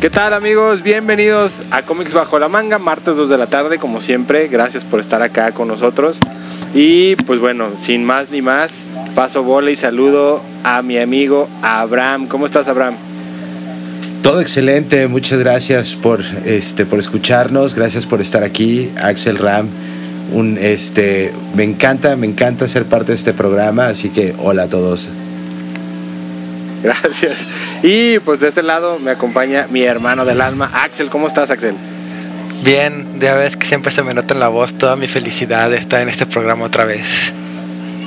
¿Qué tal amigos? Bienvenidos a Comics Bajo la Manga, martes 2 de la tarde, como siempre. Gracias por estar acá con nosotros. Y pues bueno, sin más ni más, paso bola y saludo a mi amigo Abraham. ¿Cómo estás, Abraham? Todo excelente, muchas gracias por este por escucharnos, gracias por estar aquí, Axel Ram. Un este me encanta, me encanta ser parte de este programa, así que hola a todos. Gracias. Y pues de este lado me acompaña mi hermano del alma, Axel. ¿Cómo estás, Axel? Bien, ya ves que siempre se me nota en la voz toda mi felicidad de estar en este programa otra vez.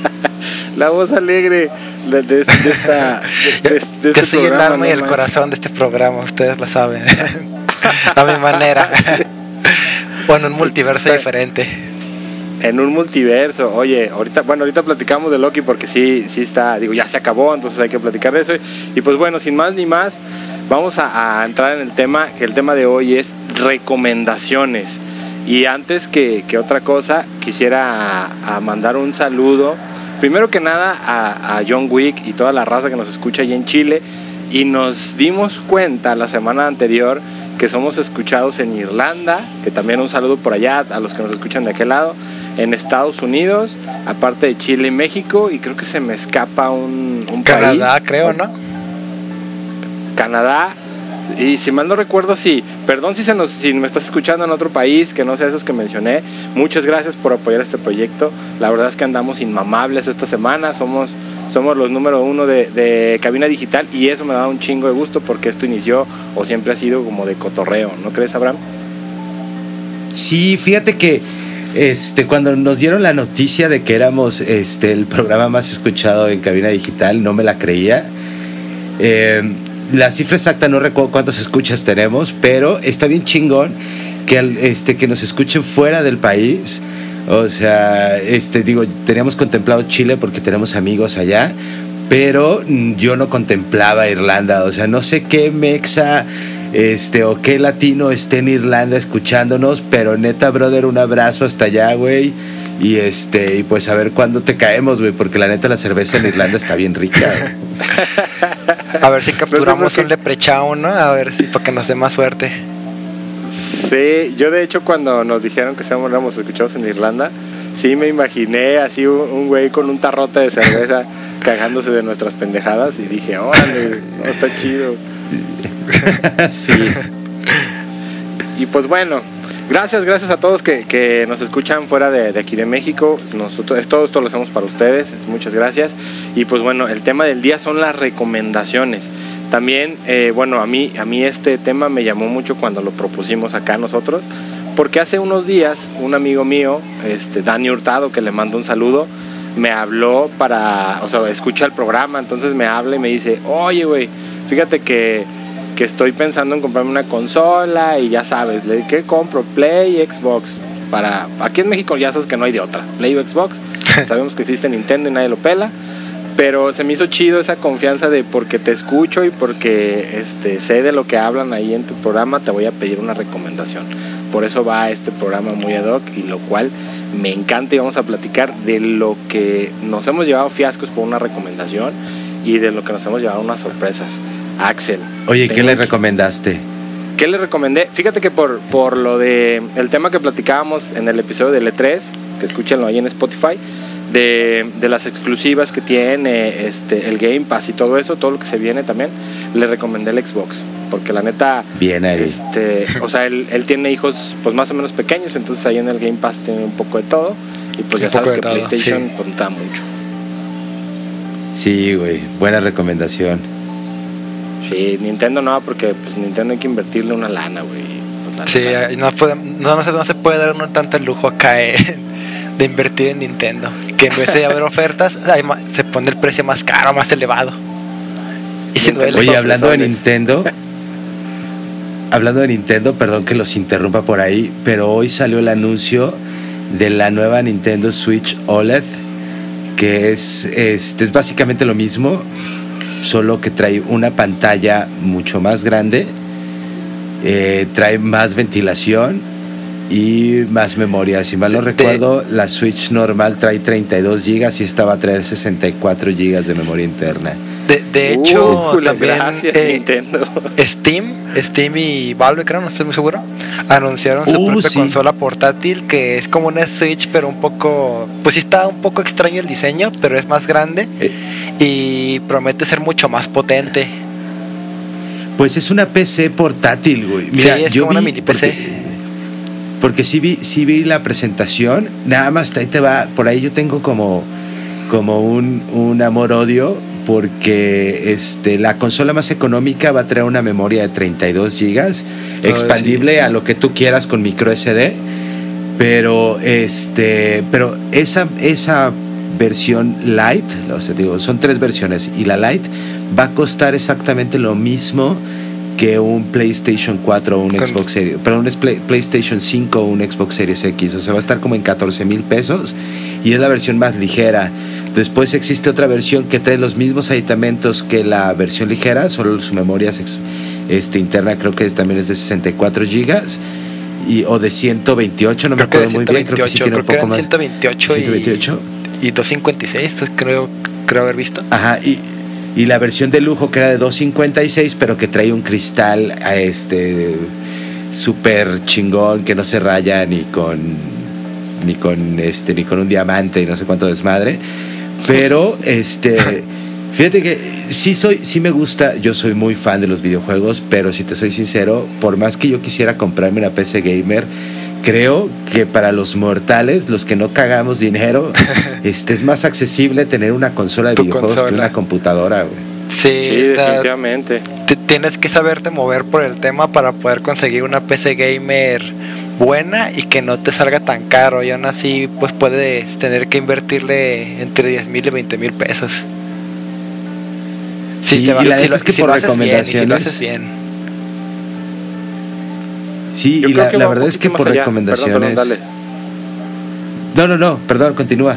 la voz alegre de, esta. De, Yo soy el alma y el corazón de este programa, ustedes lo saben. A mi manera. bueno, un multiverso diferente en un multiverso. Oye, ahorita, bueno, ahorita platicamos de Loki porque sí, sí está, digo, ya se acabó, entonces hay que platicar de eso. Y pues bueno, sin más ni más, vamos a, entrar en el tema, que el tema de hoy es recomendaciones. Y antes que, otra cosa, quisiera mandar un saludo, primero que nada, a, a John Wick y toda la raza que nos escucha allí en Chile. Y nos dimos cuenta la semana anterior que somos escuchados en Irlanda, que también un saludo por allá a los que nos escuchan de aquel lado, en Estados Unidos, aparte de Chile y México, y creo que se me escapa un, un Canadá, creo, ¿no? Canadá, y si mal no recuerdo, sí, perdón si, se nos, si me estás escuchando en otro país, que no sea esos que mencioné, muchas gracias por apoyar este proyecto, la verdad es que andamos inmamables esta semana, somos, somos los número uno de, de cabina digital y eso me da un chingo de gusto porque esto inició o siempre ha sido como de cotorreo, ¿no crees, Abraham? Sí, fíjate que este, cuando nos dieron la noticia de que éramos este, el programa más escuchado en cabina digital, no me la creía. Eh, la cifra exacta no recuerdo cuántos escuchas tenemos, pero está bien chingón que, este, que nos escuchen fuera del país. O sea, este, digo, teníamos contemplado Chile porque tenemos amigos allá, pero yo no contemplaba Irlanda. O sea, no sé qué mexa este, o qué latino esté en Irlanda escuchándonos, pero neta, brother, un abrazo hasta allá, güey. Y este, y pues a ver cuándo te caemos, güey, porque la neta la cerveza en Irlanda está bien rica. a ver si capturamos un leprechaun, ¿no? A ver si para que nos dé más suerte. Sí, yo de hecho cuando nos dijeron que éramos escuchados en Irlanda, sí me imaginé así un, güey con un tarrote de cerveza cagándose de nuestras pendejadas y dije, órale, está chido. sí. Y pues bueno, gracias, gracias a todos que, nos escuchan fuera de, aquí de México. Nosotros, todo esto lo hacemos para ustedes, muchas gracias. Y pues bueno, el tema del día son las recomendaciones. También, eh, bueno, a mí, a mí este tema me llamó mucho cuando lo propusimos acá nosotros, porque hace unos días un amigo mío, este, Dani Hurtado, que le mando un saludo, me habló para, o sea, escucha el programa, entonces me habla y me dice, oye, güey, fíjate que, estoy pensando en comprarme una consola y ya sabes, ¿qué compro? Play, Xbox. Para, aquí en México ya sabes que no hay de otra, Play o Xbox. Sabemos que existe Nintendo y nadie lo pela. Pero se me hizo chido esa confianza de porque te escucho y porque este, sé de lo que hablan ahí en tu programa, te voy a pedir una recomendación. Por eso va este programa muy ad hoc y lo cual me encanta y vamos a platicar de lo que nos hemos llevado fiascos por una recomendación y de lo que nos hemos llevado unas sorpresas. Axel. Oye, ¿qué le recomendaste? ¿Qué le recomendé? Fíjate que por, por lo de el tema que platicábamos en el episodio de E3, que escúchenlo ahí en Spotify, de, las exclusivas que tiene este, el Game Pass y todo eso, todo lo que se viene también, le recomendé el Xbox. Porque la neta. Bien ahí. Este, o sea, él, él, tiene hijos pues más o menos pequeños, entonces ahí en el Game Pass tiene un poco de todo. Y pues ya sabes que PlayStation sí. mucho. Sí, güey, buena recomendación. Sí, Nintendo no, porque pues Nintendo hay que invertirle una lana, güey. Pues, sí, no, no, se puede dar uno tanto lujo acá eh, de invertir en Nintendo. Que en vez de haber ofertas, se pone el precio más caro, más elevado. Y Oye, hablando de Nintendo, hablando de Nintendo, perdón que los interrumpa por ahí, pero hoy salió el anuncio de la nueva Nintendo Switch OLED que es, es, básicamente lo mismo, solo que trae una pantalla mucho más grande, eh, trae más ventilación y más memoria. Si mal no recuerdo, la Switch normal trae 32 GB y esta va a traer 64 GB de memoria interna. De, de hecho, Uh, también gracias, eh, Nintendo. Steam, Steam y Valve, creo, no estoy muy seguro, anunciaron su Uh, propia sí. consola portátil que es como una Switch, pero un poco, pues sí está un poco extraño el diseño, pero es más grande Eh. y promete ser mucho más potente. Pues es una PC portátil, güey. Mira, Sí, es yo como una vi mini PC. Porque, porque sí vi, sí vi la presentación. Nada más ahí te va. Por ahí yo tengo como, como un, un amor-odio. Porque este, la consola más económica va a traer una memoria de 32 gigas, Ah, expandible sí. a lo que tú quieras con micro SD. Pero este, pero esa, esa versión light, o sea, digo, son tres versiones y la light va a costar exactamente lo mismo que un PlayStation 4 o un Con- Xbox Series, perdón, un Play- PlayStation 5 o un Xbox Series X, o sea, va a estar como en 14 mil pesos y es la versión más ligera. Después existe otra versión que trae los mismos aditamentos que la versión ligera, solo su memoria este, interna creo que también es de 64 gigas y, o de 128, no me creo que acuerdo muy bien, creo que sí 128, tiene un poco más. eran 128, y- 128. y 256, entonces creo, creo haber visto. Ajá, y, y la versión de lujo que era de 256, pero que trae un cristal a este súper chingón que no se raya ni con ni con este ni con un diamante y no sé cuánto desmadre. Pero este fíjate que sí soy sí me gusta, yo soy muy fan de los videojuegos, pero si te soy sincero, por más que yo quisiera comprarme una PC gamer, creo que para los mortales, los que no cagamos dinero, este es más accesible tener una consola de Tu videojuegos que una computadora, güey. Sí, definitivamente. te- tienes que saberte mover por el tema para poder conseguir una PC gamer buena y que no te salga tan caro y aún así pues puedes tener que invertirle entre 10 mil y 20 mil pesos. Sí, te va- y la si lo- es que si por lo haces bien, y si lo recomendaciones- haces bien. Sí, Yo y la, verdad es que por allá. recomendaciones. Perdón, perdón, No, no, no, perdón, continúa.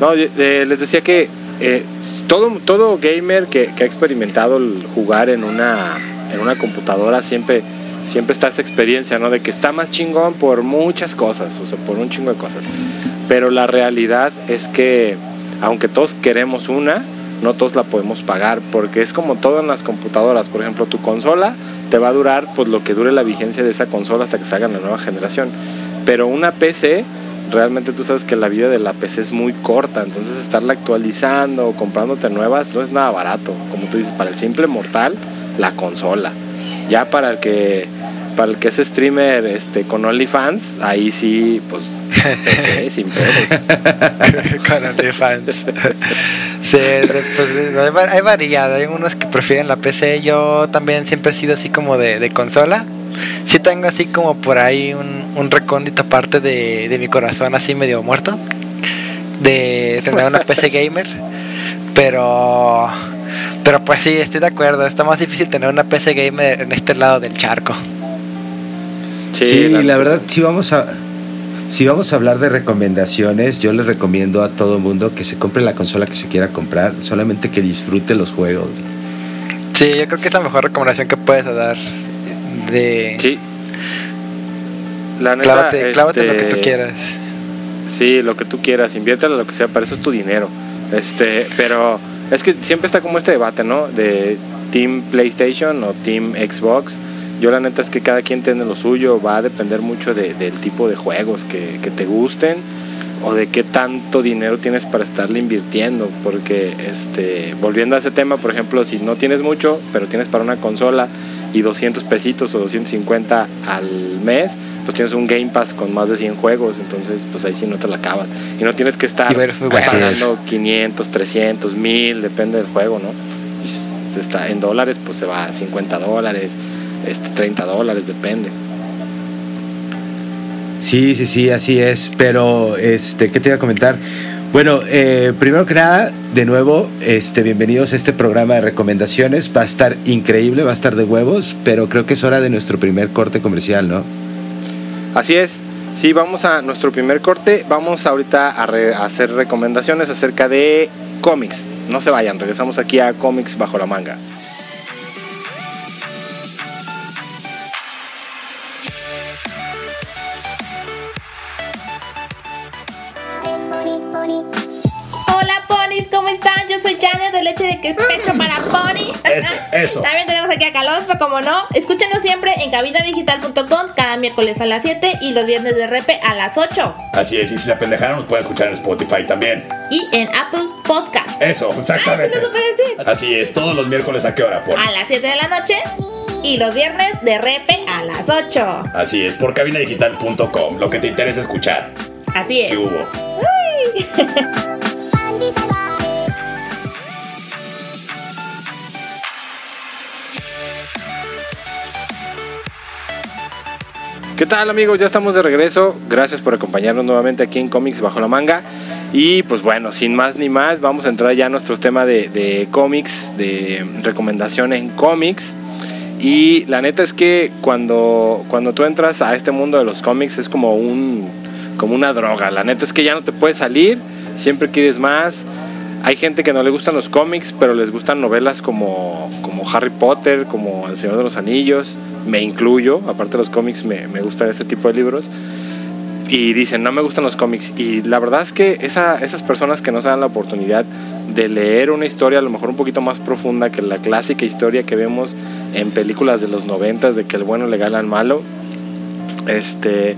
No, eh, les decía que eh, todo, todo gamer que, que ha experimentado el jugar en una, en una computadora siempre, siempre está esta experiencia, ¿no? De que está más chingón por muchas cosas, o sea, por un chingo de cosas. Pero la realidad es que, aunque todos queremos una, no todos la podemos pagar, porque es como todo en las computadoras. Por ejemplo, tu consola te va a durar pues lo que dure la vigencia de esa consola hasta que salga la nueva generación. Pero una PC realmente tú sabes que la vida de la PC es muy corta, entonces estarla actualizando o comprándote nuevas no es nada barato. Como tú dices, para el simple mortal, la consola. Ya para el que para el que es streamer este con OnlyFans, ahí sí, pues PC sin pedos. Con OnlyFans. sí, pues, hay, va- hay variedad. Hay unos que prefieren la PC. Yo también siempre he sido así como de, de consola. Sí tengo así como por ahí un, un recóndito parte de, de mi corazón así medio muerto. De tener una PC gamer. Pero... Pero pues sí, estoy de acuerdo. Está más difícil tener una PC gamer en este lado del charco. Sí, la, neta, verdad, si vamos a si vamos a hablar de recomendaciones, yo le recomiendo a todo mundo que se compre la consola que se quiera comprar, solamente que disfrute los juegos. Sí, yo creo que es la mejor recomendación que puedes dar. De... Sí. La neta, Clávate, clávate lo que este, tú quieras. Sí, lo que tú quieras, inviértelo lo que sea, para eso es tu dinero. Este, pero es que siempre está como este debate, ¿no? De Team PlayStation o Team Xbox. Yo la neta es que cada quien tiene lo suyo, va a depender mucho de- del tipo de juegos que, que te gusten o de qué tanto dinero tienes para estarle invirtiendo. Porque, este, volviendo a ese tema, por ejemplo, si no tienes mucho, pero tienes para una consola y 200 pesitos o 250 al mes, pues tienes un Game Pass con más de 100 juegos, entonces pues ahí sí no te la acabas. Y no tienes que estar pagando 500, 300, 1000, depende del juego, ¿no? Y si está en dólares, pues se va a 50 dólares, este, 30 dólares, depende. Sí, sí, sí, así es. Pero, este, ¿qué te iba a comentar? Bueno, eh, primero que nada, de nuevo, este, bienvenidos a este programa de recomendaciones. Va a estar increíble, va a estar de huevos, pero creo que es hora de nuestro primer corte comercial, ¿no? Así es. Sí, vamos a nuestro primer corte. Vamos ahorita a, re- hacer recomendaciones acerca de cómics. No se vayan, regresamos aquí a cómics bajo la manga. Soy Janet de Leche de que pecho para Pony. Eso, eso. También tenemos aquí a Calostro, como no. Escúchenos siempre en cabinadigital.com cada miércoles a las 7 y los viernes de repe a las 8. Así es, y si se apendejaron, nos pueden escuchar en Spotify también. Y en Apple Podcasts. Eso, exactamente. Ay, sí decir. Así es, todos los miércoles a qué hora, Pony. A las 7 de la noche y los viernes de repe a las 8. Así es, por cabinadigital.com, lo que te interesa escuchar. Así es. ¿Qué hubo? ¿Qué tal amigos? Ya estamos de regreso. Gracias por acompañarnos nuevamente aquí en Comics Bajo la Manga. Y pues bueno, sin más ni más, vamos a entrar ya a nuestro tema de, de cómics, de recomendación en cómics. Y la neta es que cuando, cuando tú entras a este mundo de los cómics es como, un, como una droga. La neta es que ya no te puedes salir, siempre quieres más. Hay gente que no le gustan los cómics, pero les gustan novelas como, como Harry Potter, como El Señor de los Anillos. Me incluyo, aparte de los cómics, me, me gustan ese tipo de libros. Y dicen, no me gustan los cómics. Y la verdad es que esa, esas personas que no se dan la oportunidad de leer una historia a lo mejor un poquito más profunda que la clásica historia que vemos en películas de los noventas de que el bueno le gana al malo, este,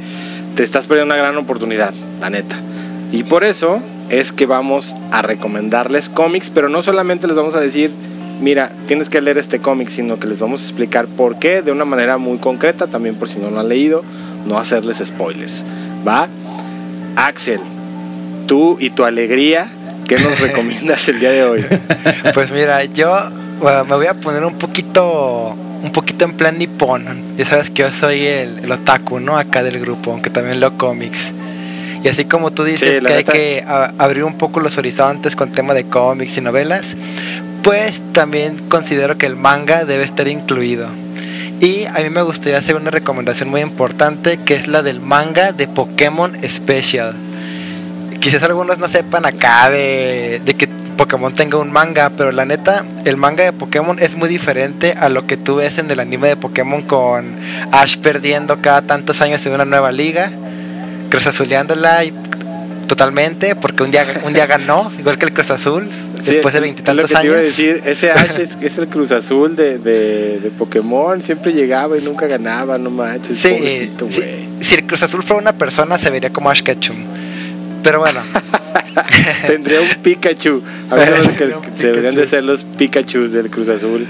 te estás perdiendo una gran oportunidad, la neta. Y por eso es que vamos a recomendarles cómics, pero no solamente les vamos a decir, mira, tienes que leer este cómic, sino que les vamos a explicar por qué de una manera muy concreta, también por si no lo han leído, no hacerles spoilers. ¿Va? Axel, tú y tu alegría, ¿qué nos recomiendas el día de hoy? Pues mira, yo bueno, me voy a poner un poquito un poquito en plan nipón. Ya sabes que yo soy el, el otaku, ¿no? Acá del grupo, aunque también leo cómics. Y así como tú dices Sí, que hay neta. que a- abrir un poco los horizontes con tema de cómics y novelas, pues también considero que el manga debe estar incluido. Y a mí me gustaría hacer una recomendación muy importante que es la del manga de Pokémon Special. Quizás algunos no sepan acá de, de que Pokémon tenga un manga, pero la neta, el manga de Pokémon es muy diferente a lo que tú ves en el anime de Pokémon con Ash perdiendo cada tantos años en una nueva liga, cruzazuleándola y totalmente, porque un día, un día ganó, igual que el Cruz Azul, Sí, después de veintitantos que te iba a años. decir, ese Ash es, es el Cruz Azul de, de, de Pokémon, siempre llegaba y nunca ganaba, no manches, Sí, si el Cruz Azul fuera una persona, se vería como Ash Ketchum. Pero bueno, Tendría un Pikachu. A que, que deberían de ser los Pikachus del Cruz Azul.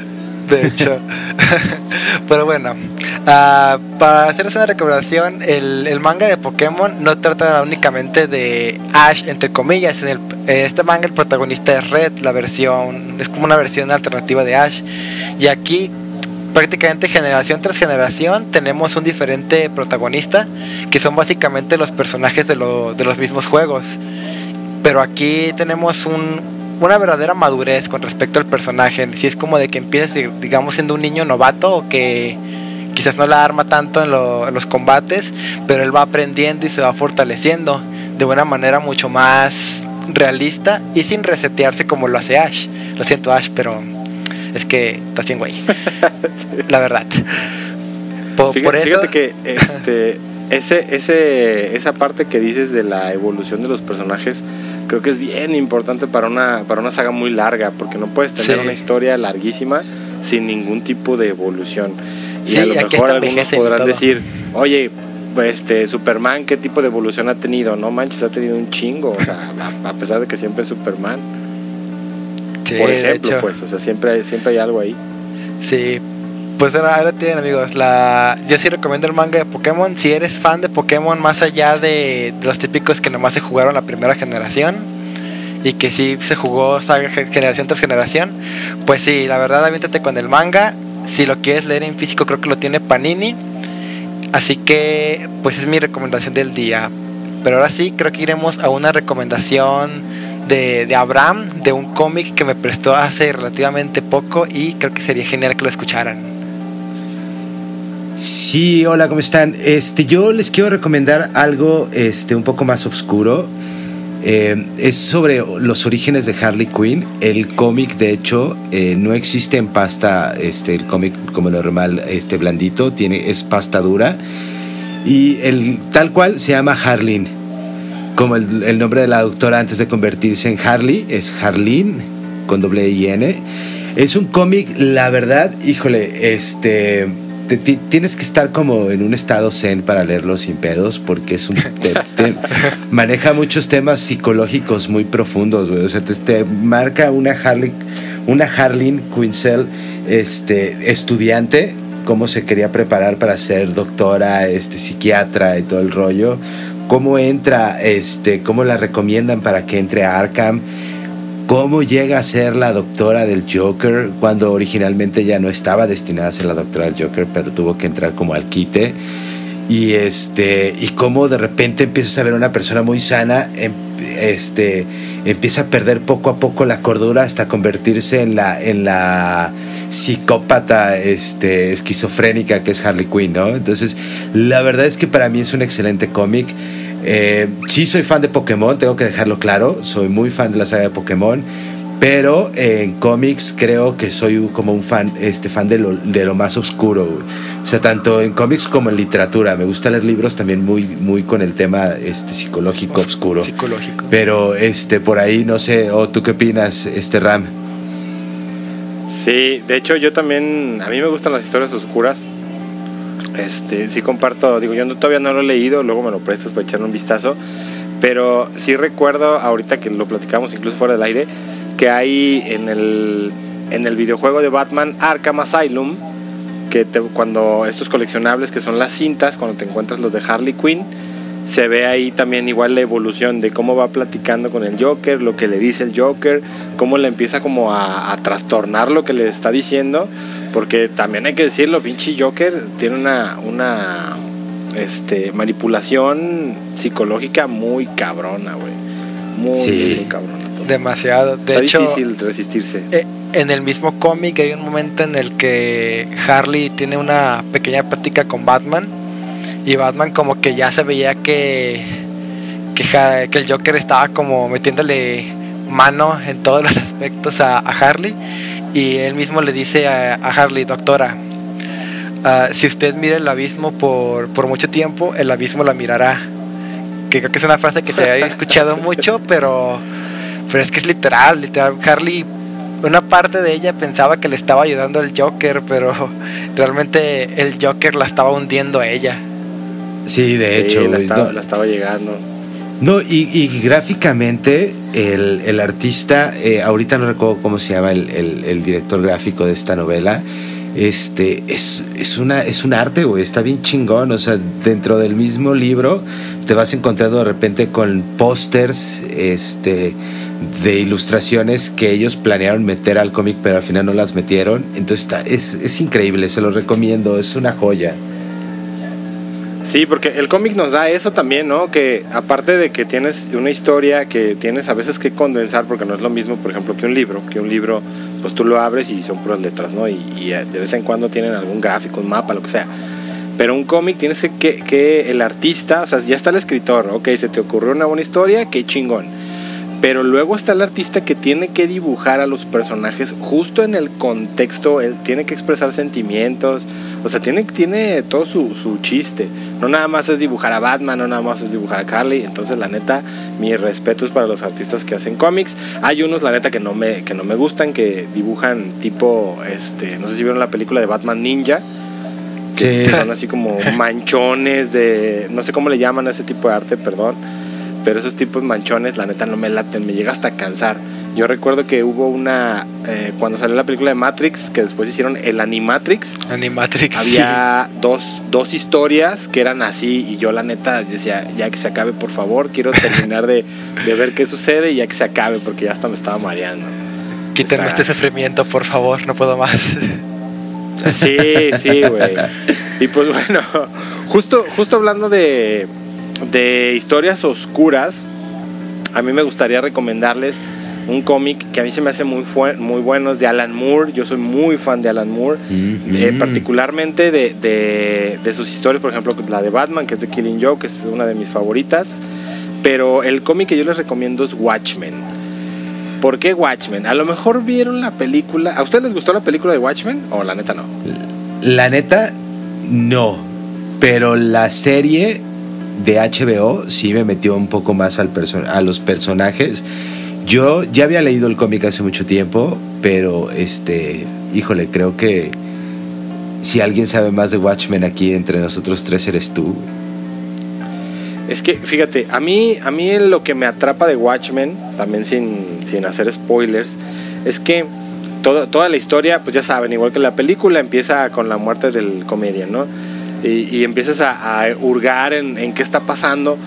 De hecho. Pero bueno, ah, para hacerles una recomendación, el, el manga de Pokémon no trata únicamente de Ash, entre comillas. En el, eh, este manga el protagonista es Red, la versión, es como una versión alternativa de Ash. Y aquí prácticamente generación tras generación tenemos un diferente protagonista, que son básicamente los personajes de, lo- de los mismos juegos. Pero aquí tenemos un, una verdadera madurez con respecto al personaje. Si es como de que empiezas, digamos, siendo un niño novato o que quizás no la arma tanto en, lo- en los combates, pero él va aprendiendo y se va fortaleciendo de una manera mucho más realista y sin resetearse como lo hace Ash. Lo siento Ash, pero es que estás bien güey. La verdad. Po- Fíjate, por eso... fíjate que este, ese, ese, esa parte que dices de la evolución de los personajes, creo que es bien importante para una, para una saga muy larga, porque no puedes tener Sí. una historia larguísima sin ningún tipo de evolución. Y Sí, a lo mejor algunos podrán decir, oye, este Superman, ¿qué tipo de evolución ha tenido? No manches, ha tenido un chingo, o sea, a, pesar de que siempre es Superman. Sí, por ejemplo, pues, o sea, siempre siempre hay algo ahí. Sí, pues ahora, ahora tienen amigos, la, yo sí recomiendo el manga de Pokémon. Si eres fan de Pokémon más allá de, los típicos que nomás se jugaron la primera generación y que sí se jugó saga ge- generación tras generación, pues sí, la verdad aviéntate con el manga. Si lo quieres leer en físico creo que lo tiene Panini. Así que pues es mi recomendación del día. Pero ahora sí creo que iremos a una recomendación de, de Abraham, de un cómic que me prestó hace relativamente poco y creo que sería genial que lo escucharan. Sí, hola, ¿cómo están? Este, yo les quiero recomendar algo este, un poco más oscuro. Eh, es sobre los orígenes de Harley Quinn. El cómic, de hecho, eh, no existe en pasta, este, el cómic como normal, este blandito, tiene, es pasta dura. Y el tal cual se llama Harleen, como el, nombre de la doctora antes de convertirse en Harley, es Harleen. con doble I N. Es un cómic, la verdad, híjole, este tienes que estar como en un estado zen para leerlo sin pedos, porque es un maneja muchos temas psicológicos muy profundos, O sea, te, marca una Harley, una Harleen Quinzel, este, estudiante, cómo se quería preparar para ser doctora, este, psiquiatra y todo el rollo. Cómo entra, este, cómo la recomiendan para que entre a Arkham cómo llega a ser la doctora del Joker cuando originalmente ya no estaba destinada a ser la doctora del Joker, pero tuvo que entrar como al quite. Y este y cómo de repente empiezas a ver una persona muy sana, em, este empieza a perder poco a poco la cordura hasta convertirse en la en la psicópata este esquizofrénica que es Harley Quinn, ¿no? Entonces, la verdad es que para mí es un excelente cómic. Eh, sí soy fan de Pokémon, tengo que dejarlo claro, soy muy fan de la saga de Pokémon, pero en cómics creo que soy como un fan, este, fan de lo, de lo más oscuro. O sea, tanto en cómics como en literatura. Me gusta leer libros también muy, muy con el tema este, psicológico oscuro. Psicológico. Pero este, por ahí, no sé, o tú qué opinas, este Ram. Sí, de hecho yo también, a mí me gustan las historias oscuras. Este, sí comparto, digo, yo todavía no lo he leído, luego me lo prestas para echarle un vistazo, pero sí recuerdo ahorita que lo platicamos incluso fuera del aire, que hay en el, en el videojuego de Batman Arkham Asylum, que cuando estos coleccionables que son las cintas, cuando te encuentras los de Harley Quinn, se ve ahí también igual la evolución de cómo va platicando con el Joker, lo que le dice el Joker, cómo le empieza como a, a trastornar lo que le está diciendo porque también hay que decirlo, pinche Joker tiene una, una este, manipulación psicológica muy cabrona, güey. Muy, cabrona. Demasiado. De Está hecho, difícil resistirse. Eh, en el mismo cómic hay un momento en el que Harley tiene una pequeña práctica con Batman y Batman como que ya se veía que, que, el Joker estaba como metiéndole mano en todos los aspectos a Harley y él mismo le dice a, Harley, doctora, ah, si usted mira el abismo por, mucho tiempo, el abismo la mirará. Que creo que es una frase que se ha escuchado mucho, pero, pero es que es literal, literal. Harley, una parte de ella pensaba que le estaba ayudando el Joker, pero realmente el Joker la estaba hundiendo a ella. Sí, de hecho. La estaba llegando. No, y, gráficamente el, artista, eh, ahorita no recuerdo cómo se llama el, director gráfico de esta novela, este, es, es, una, es un arte, güey, está bien chingón, o sea, dentro del mismo libro te vas encontrando de repente con pósters, este, de ilustraciones que ellos planearon meter al cómic, pero al final no las metieron, entonces está, es, es increíble, se lo recomiendo, es una joya. Sí, porque el cómic nos da eso también, ¿no? Que aparte de que tienes una historia que tienes a veces que condensar, porque no es lo mismo, por ejemplo, que un libro, que un libro, pues tú lo abres y son puras letras, ¿no? Y, de vez en cuando tienen algún gráfico, un mapa, lo que sea. Pero un cómic tienes que, que, que el artista, o sea, ya está el escritor, ok, se te ocurrió una buena historia, qué chingón pero luego está el artista que tiene que dibujar a los personajes justo en el contexto, él tiene que expresar sentimientos, o sea, tiene, tiene todo su, su chiste. No nada más es dibujar a Batman, no nada más es dibujar a Carly. Entonces, la neta, mi respeto es para los artistas que hacen cómics. Hay unos, la neta, que no me, que no me gustan, que dibujan tipo, este, no sé si vieron la película de Batman Ninja. Sí. son así como manchones de, no sé cómo le llaman a ese tipo de arte, perdón pero esos tipos manchones, la neta, no me laten, me llega hasta cansar. Yo recuerdo que hubo una, eh, cuando salió la película de Matrix, que después hicieron el Animatrix. Animatrix. Había dos, dos historias que eran así y yo la neta decía, ya que se acabe, por favor, quiero terminar de, de ver qué sucede y ya que se acabe, porque ya hasta me estaba mareando. Quítenme este sufrimiento, por favor, no puedo más. Sí, sí, güey. Y pues bueno, justo, justo hablando de, de historias oscuras, a mí me gustaría recomendarles un cómic que a mí se me hace muy, muy bueno, es de Alan Moore, yo soy muy fan de Alan Moore, eh, particularmente de, de, sus historias, por ejemplo, la de Batman, que es de Killing Joke, que es una de mis favoritas, pero el cómic que yo les recomiendo es Watchmen. ¿Por qué Watchmen? A lo mejor vieron la película, ¿a ustedes les gustó la película de Watchmen o la neta no? La neta, no, pero la serie de HBO sí me metió un poco más al a los personajes. yo ya había leído el cómic hace mucho tiempo, pero este, híjole, creo que si alguien sabe más de Watchmen aquí entre nosotros tres eres tú. Es que, fíjate, a mí, a mí lo que me atrapa de Watchmen, también sin, sin hacer spoilers, es que todo- toda la historia, pues ya saben, igual que la película, empieza con la muerte del comedian, ¿no? Y, y empiezas a, a hurgar en, en qué está pasando,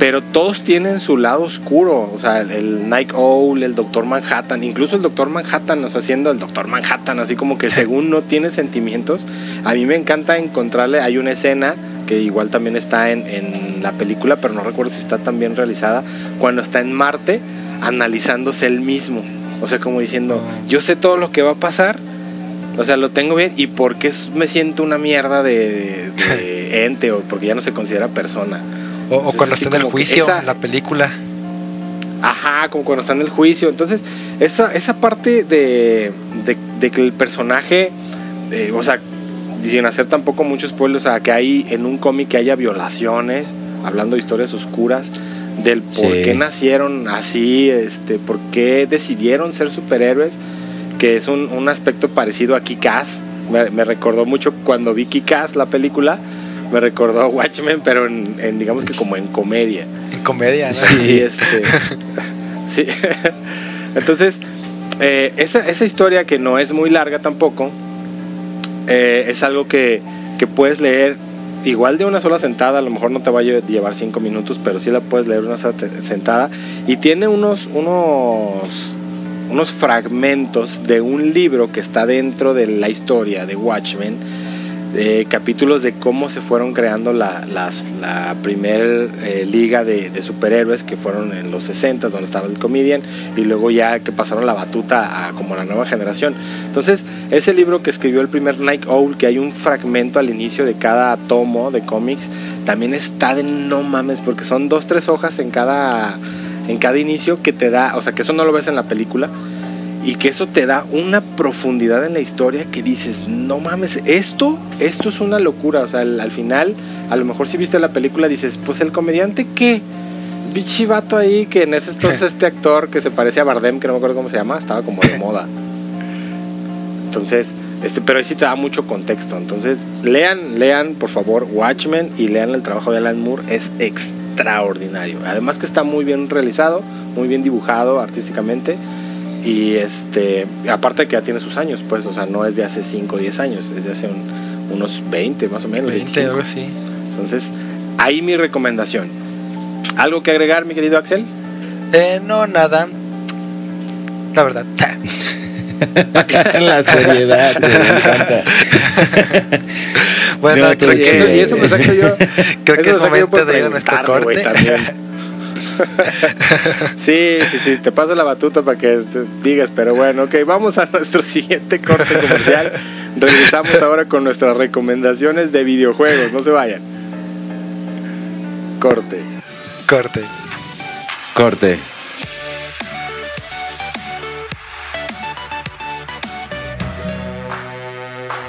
pero todos tienen su lado oscuro, o sea, el, el Night Owl, el Doctor Manhattan, incluso el Doctor Manhattan, o sea, siendo el Doctor Manhattan, así como que según no tiene sentimientos, a mí me encanta encontrarle, hay una escena que igual también está en, en la película, pero no recuerdo si está tan bien realizada, cuando está en Marte analizándose él mismo, o sea, como diciendo, yo sé todo lo que va a pasar, o sea, lo tengo bien, y por qué me siento una mierda de, de ente, o porque ya no se considera persona. O, o cuando está en el juicio, esa- la película. Ajá, como cuando está en el juicio. Entonces, esa, esa parte de, de, de que el personaje, eh, o sea, sin hacer tampoco muchos spoilers, o sea, que hay en un cómic que haya violaciones, hablando de historias oscuras, del por Sí. qué nacieron así, este, por qué decidieron ser superhéroes, que es un, un aspecto parecido a Kick-Ass. Me, me recordó mucho cuando vi Kick-Ass, la película, me recordó a Watchmen, pero en, en, digamos que como en comedia. En comedia, ¿no? Sí. Sí, este, sí. Entonces, eh, esa, esa historia que no es muy larga tampoco, eh, es algo que, que puedes leer igual de una sola sentada, a lo mejor no te va a lle- llevar cinco minutos, pero sí la puedes leer una sentada. Y tiene unos, unos, unos fragmentos de un libro que está dentro de la historia de Watchmen, eh, capítulos de cómo se fueron creando la, las, la primer eh, liga de, superhéroes que fueron en los 60 donde estaba el comedian y luego ya que pasaron la batuta a como la nueva generación. Entonces ese libro que escribió el primer Night Owl que hay un fragmento al inicio de cada tomo de cómics también está de no mames porque son dos tres hojas en cada en cada inicio que te da o sea que eso no lo ves en la película y que eso te da una profundidad en la historia que dices, no mames, esto, esto es una locura, o sea, al, al final, a lo mejor si viste la película dices, pues el comediante qué, bichi vato ahí, que en ese entonces este actor que se parece a Bardem, que no me acuerdo cómo se llama, estaba como de moda. Entonces, este, pero ahí sí te da mucho contexto. Entonces, lean, lean, por favor, Watchmen y lean el trabajo de Alan Moore, es extraordinario. Además que está muy bien realizado, muy bien dibujado artísticamente. Y este, aparte que ya tiene sus años, pues, o sea, no es de hace 5 o 10 años, es de hace un- unos 20 más o menos. 20, 25. algo así. Entonces, ahí mi recomendación. ¿Algo que agregar, mi querido Axel? Eh, no, nada. La verdad. la seriedad, me encanta. bueno, No, creo que, eso, y eso me saco yo. creo que eso es momento de ir a nuestro corte. Sí, sí, sí, te paso la batuta para que te digas, pero bueno, ok, vamos a nuestro siguiente corte comercial. Regresamos ahora con nuestras recomendaciones de videojuegos, no se vayan. Corte. Corte. Corte.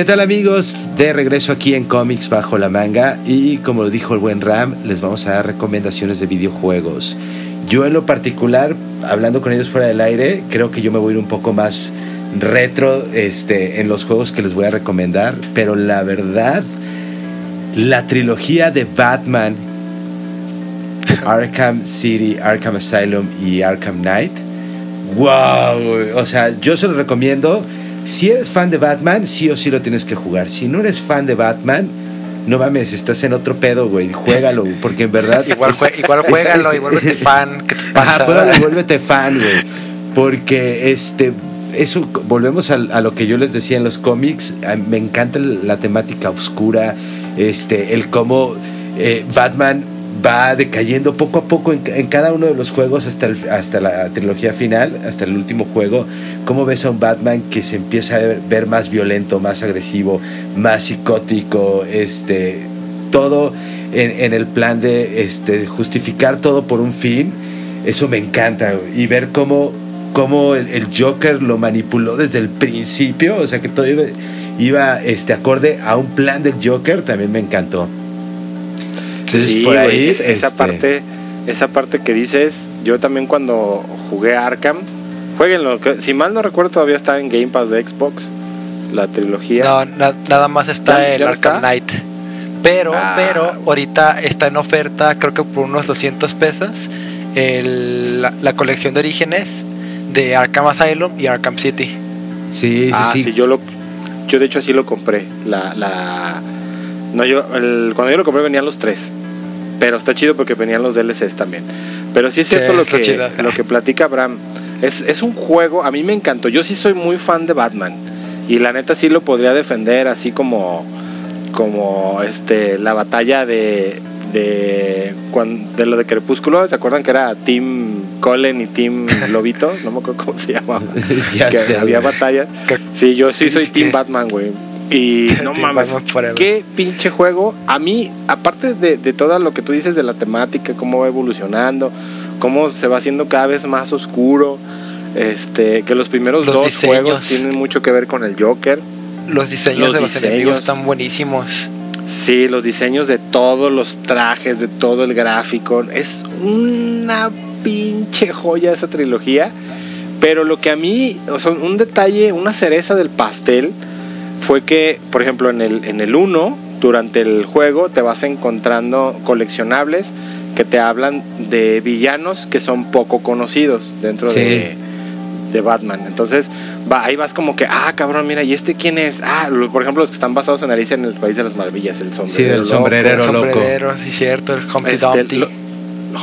¿Qué tal amigos? De regreso aquí en Comics Bajo la Manga y como lo dijo el buen Ram, les vamos a dar recomendaciones de videojuegos. Yo en lo particular, hablando con ellos fuera del aire, creo que yo me voy a ir un poco más retro este, en los juegos que les voy a recomendar, pero la verdad, la trilogía de Batman, Arkham City, Arkham Asylum y Arkham Knight, wow, o sea, yo se lo recomiendo. Si eres fan de Batman, sí o sí lo tienes que jugar. Si no eres fan de Batman, no mames, estás en otro pedo, güey. Juégalo, porque en verdad. Igual, es- igual juégalo es- y vuélvete fan. ¿Qué te Ajá, pasa? juégalo y vuélvete fan, güey. Porque este. Eso, volvemos a, lo que yo les decía en los cómics. Me encanta la temática oscura. Este, el cómo eh, Batman va decayendo poco a poco en, cada uno de los juegos hasta, el- hasta la trilogía final, hasta el último juego. ¿Cómo ves a un Batman que se empieza a ver, más violento, más agresivo, más psicótico, este, todo en, el plan de este, justificar todo por un fin? Eso me encanta. Y ver cómo, cómo el, el Joker lo manipuló desde el principio, o sea que todo iba, iba este, acorde a un plan del Joker, también me encantó. Entonces, Sí, por ahí, es- esa este, parte, esa parte que dices, yo también cuando jugué Arkham, jueguenlo, que si mal no recuerdo todavía está en Game Pass de Xbox, la trilogía. No, na- nada más está ¿Ya- el Arkham está? Knight. Pero, Ah. pero ahorita está en oferta, creo que por unos 200 pesos, el- la, la colección de orígenes de Arkham Asylum y Arkham City. Sí, sí, ah, sí. sí, yo lo, yo de hecho así lo compré, la, la, no yo, el- cuando yo lo compré venían los tres, pero está chido porque venían los DLCs también. Pero sí es Sí, cierto lo que, chido. lo que platica Abraham. Es, es un juego, a mí me encantó. Yo sí soy muy fan de Batman. Y la neta sí lo podría defender así como, como este, la batalla de, de, lo de Crepúsculo. ¿Se acuerdan que era Team Colin y Team Lobito? No me acuerdo cómo se llamaba. ya que sé. había batallas. Sí, yo sí soy Team Batman, güey. Y no mames, qué pinche juego. A mí, aparte de, de todo lo que tú dices de la temática, cómo va evolucionando, cómo se va haciendo cada vez más oscuro, este, que los primeros Los dos diseños. juegos tienen mucho que ver con el Joker. Los diseños Los de los diseños. enemigos están buenísimos. Sí, los diseños de todos los trajes, de todo el gráfico. Es una pinche joya esa trilogía. Pero lo que a mí, o sea, un detalle, una cereza del pastel, fue que, por ejemplo, en el, en el 1, durante el juego, te vas encontrando coleccionables que te hablan de villanos que son poco conocidos dentro Sí. de, de Batman. Entonces, va, ahí vas como que, ah, cabrón, mira, ¿y este quién es? Ah, lo- por ejemplo, los que están basados en Alicia en el País de las Maravillas, el sombrero. Sí, el loco, sombrerero. El loco. sombrerero, sí, cierto, el Humpty este, Dumpty. lo-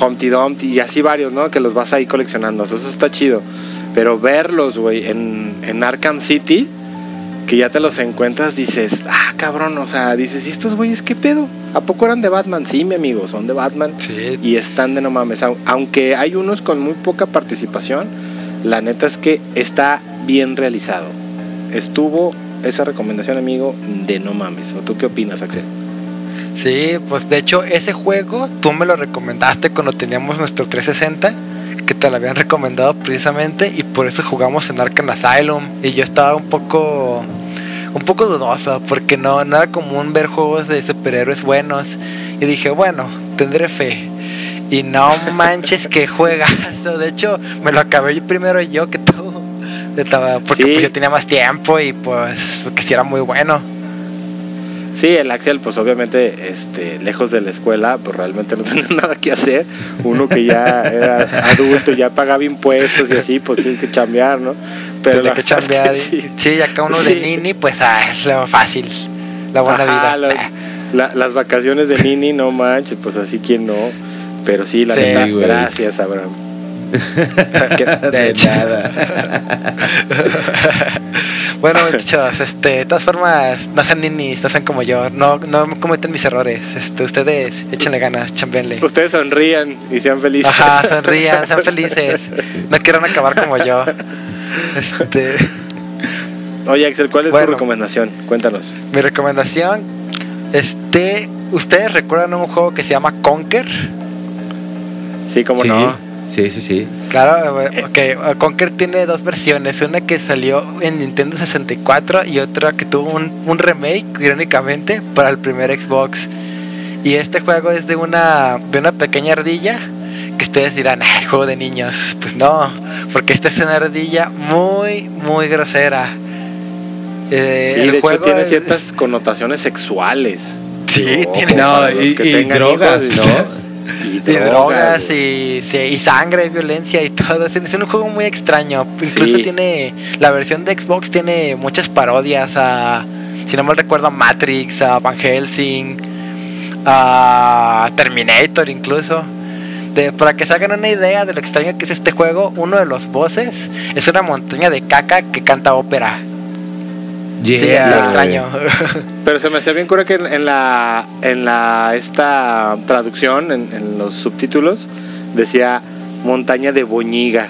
Humpty Dumpty y así varios, ¿no? Que los vas ahí coleccionando. Eso está chido. Pero verlos, güey, en, en Arkham City, que ya te los encuentras, dices, ah, cabrón, o sea, dices, ¿y estos güeyes qué pedo? ¿A poco eran de Batman? Sí, mi amigo, son de Batman. Sí, Y están de no mames. Au- Aunque hay unos con muy poca participación, la neta es que está bien realizado. Estuvo esa recomendación, amigo, de no mames. ¿O tú qué opinas, Axel? Sí, pues de hecho ese juego tú me lo recomendaste cuando teníamos nuestro 360, que te lo habían recomendado precisamente y por eso jugamos en Arkham Asylum y yo estaba un poco un poco dudoso porque no, no era común ver juegos de superhéroes buenos y dije, bueno, tendré fe. Y no manches que juegazo, de hecho me lo acabé primero yo que tú. Porque Sí. pues, yo tenía más tiempo y pues porque sí era muy bueno. Sí, el Axel, pues obviamente, este, lejos de la escuela, pues realmente no tenía nada que hacer. Uno que ya era adulto, ya pagaba impuestos y así, pues tiene que chambear, ¿no? Tenía la que verdad es chambear. que sí. sí. acá uno Sí. de Nini, pues ah, es lo fácil. La buena Ajá, vida. las, la- las vacaciones de Nini, no manches, pues así quien no. Pero sí, la Sí, güey. gracias, Abraham. de De nada. Bueno, muchachos, este, de todas formas, no sean ninis, no sean como yo, no, no cometen mis errores. Este, ustedes échenle ganas, chambenle. Ustedes sonrían y sean felices. Ajá, sonrían, sean felices. No quieran acabar como yo. Este, Oye, Axel, ¿cuál es Bueno. tu recomendación? Cuéntanos. mi recomendación, este, ¿ustedes recuerdan un juego que se llama Conker? Sí, como sí, no. Sí, sí, sí. Claro, eh, ok. eh, Conker tiene dos versiones. Una que salió en Nintendo 64 y otra que tuvo un, un remake, irónicamente, para el primer Xbox. Y este juego es de una, de una pequeña ardilla que ustedes dirán, "Ay, juego de niños. Pues no, porque esta es una ardilla muy, muy grosera. Eh, Sí, el de hecho juego tiene es- ciertas connotaciones sexuales. Sí, Ojo, tiene- No, y, que y tengan drogas, hijos, ¿no? Y Y drogas y, sí, y sangre y violencia y todo. Es, es un juego muy extraño. Incluso Sí. tiene. La versión de Xbox tiene muchas parodias a. Si no mal recuerdo, a Matrix, a Van Helsing, a Terminator incluso. De- para que se hagan una idea de lo extraño que es este juego, uno de los bosses es una montaña de caca que canta ópera. Yeah, sí, ya lo güey. extraño. Pero se me hacía bien cura que en, en la en la esta traducción, en, en los subtítulos, decía montaña de Boñiga.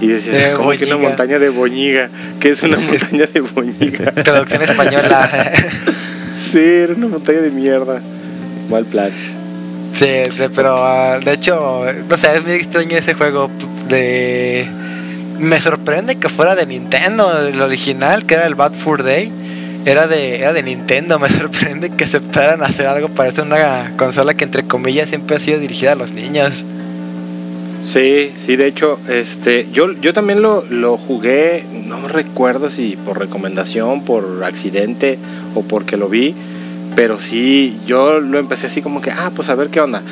Y decía, De ¿cómo que una Boñiga. montaña de Boñiga? ¿Qué es una montaña de Boñiga? Traducción española. sí, era una montaña de mierda. Mal plan. Sí, pero ah, de hecho, no sé, es muy extraño ese juego de... Me sorprende que fuera de Nintendo, el original, que era el Bad Fur Day, era de, era de Nintendo. Me sorprende que aceptaran hacer algo para hacer una consola que entre comillas siempre ha sido dirigida a los niños. Sí, sí, de hecho, este, yo, yo también lo, lo jugué, no recuerdo si por recomendación, por accidente o porque lo vi, pero sí, yo lo empecé así como que, ah, pues a ver qué onda.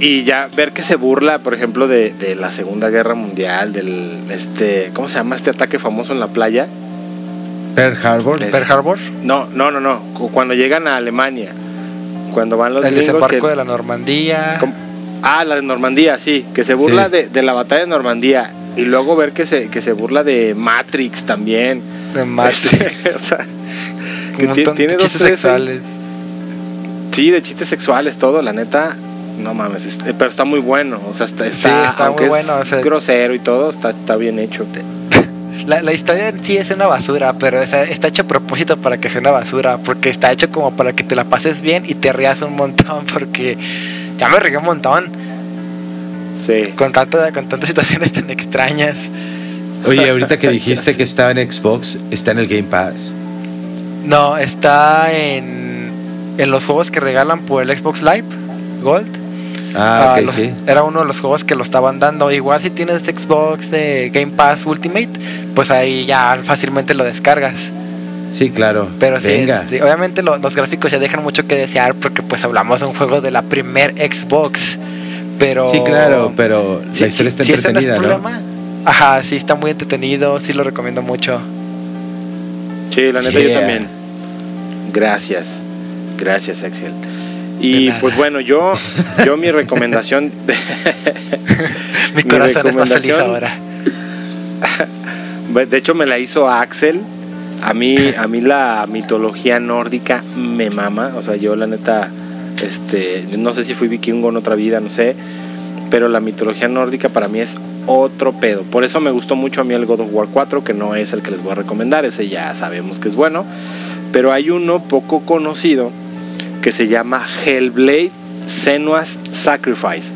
Y ya ver que se burla, por ejemplo, de, de la Segunda Guerra Mundial, del, este, ¿cómo se llama este ataque famoso en la playa? Pearl Harbor. Es- Pearl Harbor, No, no, no, no, cu- cuando llegan a Alemania, cuando van los el desembarco que- de la Normandía. Com- Ah, la de Normandía, sí, que se burla Sí. de, de la batalla de Normandía y luego ver que se, que se burla de Matrix también. de Matrix, Este, o sea, que un ti- montón de tiene dos, sexuales. sí, de chistes sexuales, todo, la neta, no mames, este, pero está muy bueno, o sea, está, está, está aunque muy es bueno, o sea- grosero y todo, está, está bien hecho. La, la historia en sí es una basura, pero está, está hecho a propósito para que sea una basura, porque está hecho como para que te la pases bien y te rías un montón, porque ya me reí un montón Sí, con, tanta, con tantas situaciones tan extrañas. Oye, ahorita que dijiste que estaba en Xbox, está en el Game Pass. No, está en, en los juegos que regalan por el Xbox Live Gold. Ah, ok, los- sí. Era uno de los juegos que lo estaban dando. Igual si tienes Xbox de Game Pass Ultimate, pues ahí ya fácilmente lo descargas. Sí, claro. Pero sí, Venga. sí, obviamente lo- los gráficos ya dejan mucho que desear porque pues hablamos de un juego de la primer Xbox. Pero Sí, claro, pero Sí, la historia sí, está sí, ese no es entretenida, ¿no? problema. Ajá, sí, está muy entretenido, sí lo recomiendo mucho. sí, la neta yo también. Gracias, gracias Axel. Y pues bueno, yo, yo mi recomendación... Mi Mi corazón es más feliz recomendación- ahora. De hecho, me la hizo Axel. A mí, a mí la mitología nórdica me mama. O sea, yo la neta, este, no sé si fui vikingo en otra vida, no sé. Pero la mitología nórdica para mí es otro pedo. Por eso me gustó mucho a mí el God of War 4, que no es el que les voy a recomendar. Ese ya sabemos que es bueno. Pero hay uno poco conocido que se llama Hellblade Senua's Sacrifice.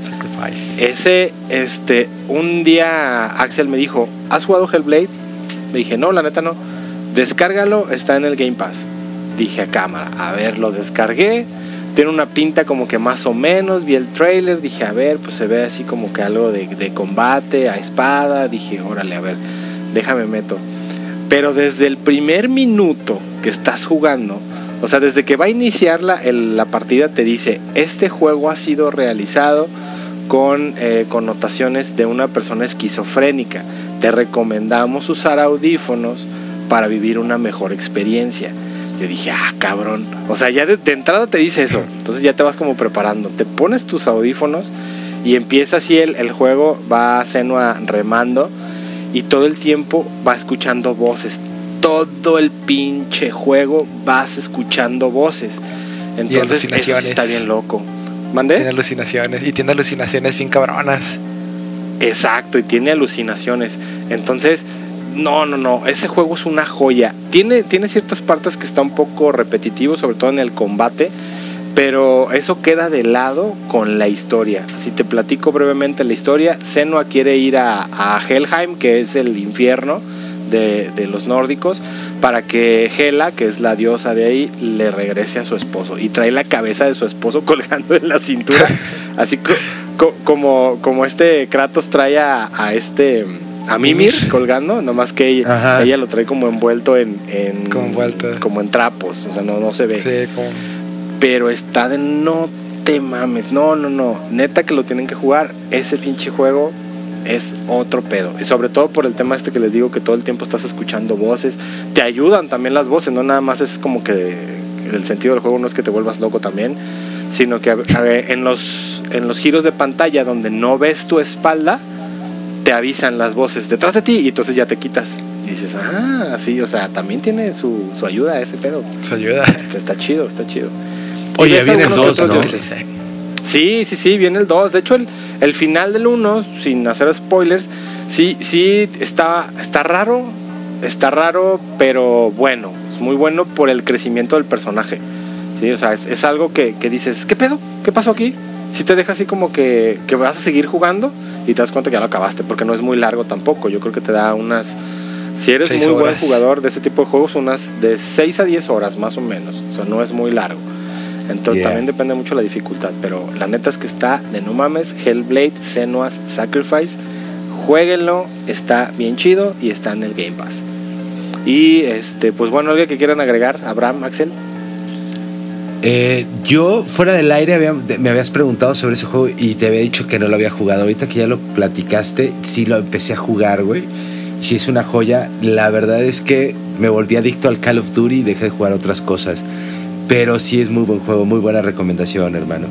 Ese, este, un día Axel me dijo, ¿has jugado Hellblade? Le dije, no, la neta no. Descárgalo, está en el Game Pass. Dije a cámara, a ver, lo descargué. Tiene una pinta como que más o menos. Vi el trailer, dije, a ver, pues se ve así como que algo de, de combate a espada. Dije, órale, a ver, déjame meto. Pero desde el primer minuto que estás jugando, o sea, desde que va a iniciar la, el- la partida, te dice: Este juego ha sido realizado con eh, connotaciones de una persona esquizofrénica. Te recomendamos usar audífonos para vivir una mejor experiencia. Yo dije, ah, cabrón. O sea, ya de, de entrada te dice eso. Entonces ya te vas como preparando. Te pones tus audífonos y empieza así el, el juego. Va a Senua remando y todo el tiempo va escuchando voces. Todo el pinche juego vas escuchando voces. Entonces eso sí está bien loco. Tiene ¿Mandé? alucinaciones y tiene alucinaciones bien cabronas. Exacto, y tiene alucinaciones. Entonces, no, no, no, ese juego es una joya. Tiene, tiene ciertas partes que está un poco repetitivo, sobre todo en el combate, pero eso queda de lado con la historia. Si te platico brevemente la historia, Senua quiere ir a, a Helheim, que es el infierno de, de los nórdicos, para que Hela, que es la diosa de ahí, le regrese a su esposo. Y trae la cabeza de su esposo colgando en la cintura, así co- co- como, como este Kratos trae a, a este... A Mimir colgando, nomás que ella, Ajá. ella lo trae como envuelto en, en Como envuelto. como en trapos, o sea, no, no se ve Sí, como pero está de no te mames, no, no, no, neta que lo tienen que jugar, ese pinche juego es otro pedo, y sobre todo por el tema este que les digo que todo el tiempo estás escuchando voces, te ayudan también las voces, no nada más es como que el sentido del juego no es que te vuelvas loco también, sino que a ver, en los en los giros de pantalla donde no ves tu espalda, te avisan las voces detrás de ti y entonces ya te quitas. Y dices, ah, sí, o sea, también tiene su, su ayuda ese pedo. Se ayuda. Está, está chido, está chido. Oye, Y ves viene el algunos 2, otros ¿no? dioses. Sí, sí, sí, viene el 2. De hecho, el, el final del 1, sin hacer spoilers, sí, sí, está, está raro. Está raro, pero bueno. Es muy bueno por el crecimiento del personaje. Sí, o sea, es, es algo que, que dices, ¿qué pedo? ¿Qué pasó aquí? Si te deja así como que, que vas a seguir jugando y te das cuenta que ya lo acabaste, porque no es muy largo tampoco. Yo creo que te da unas. Si eres muy buen jugador de este tipo de juegos, unas de 6 a 10 horas más o menos. O sea, no es muy largo. Entonces Yeah. también depende mucho de la dificultad. Pero la neta es que está de no mames, Hellblade, Senua's Sacrifice. Jueguenlo, está bien chido y está en el Game Pass. Y este, pues bueno, algo que quieran agregar, Abraham, Axel. Eh, yo fuera del aire había- me habías preguntado sobre ese juego y te había dicho que no lo había jugado. Ahorita que ya lo platicaste, sí lo empecé a jugar, güey. Sí es una joya. La verdad es que me volví adicto al Call of Duty y dejé de jugar otras cosas. Pero sí es muy buen juego, muy buena recomendación, hermano.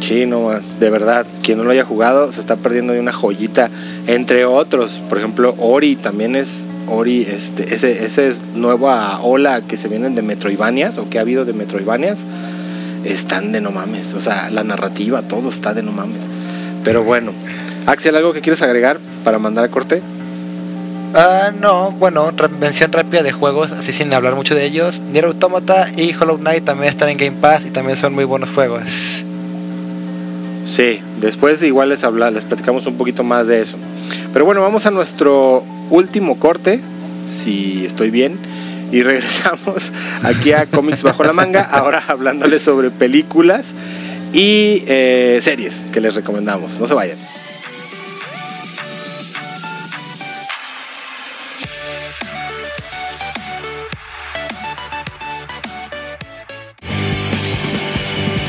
Sí, no, de verdad, quien no lo haya jugado se está perdiendo de una joyita, entre otros. Por ejemplo, Ori también es Ori, este, ese, ese es nueva ola que se vienen de Metroidvanias o que ha habido de Metroidvanias, están de no mames. O sea, la narrativa, todo está de no mames. Pero bueno, Axel, ¿algo que quieres agregar para mandar a corte? Ah, no, bueno, mención rápida de juegos, así sin hablar mucho de ellos. Nier Automata y Hollow Knight también están en Game Pass y también son muy buenos juegos. Sí, después igual les habla, les platicamos un poquito más de eso. Pero bueno, vamos a nuestro último corte, si estoy bien, y regresamos aquí a Comics Bajo la Manga, ahora hablándoles sobre películas y eh, series que les recomendamos. No se vayan.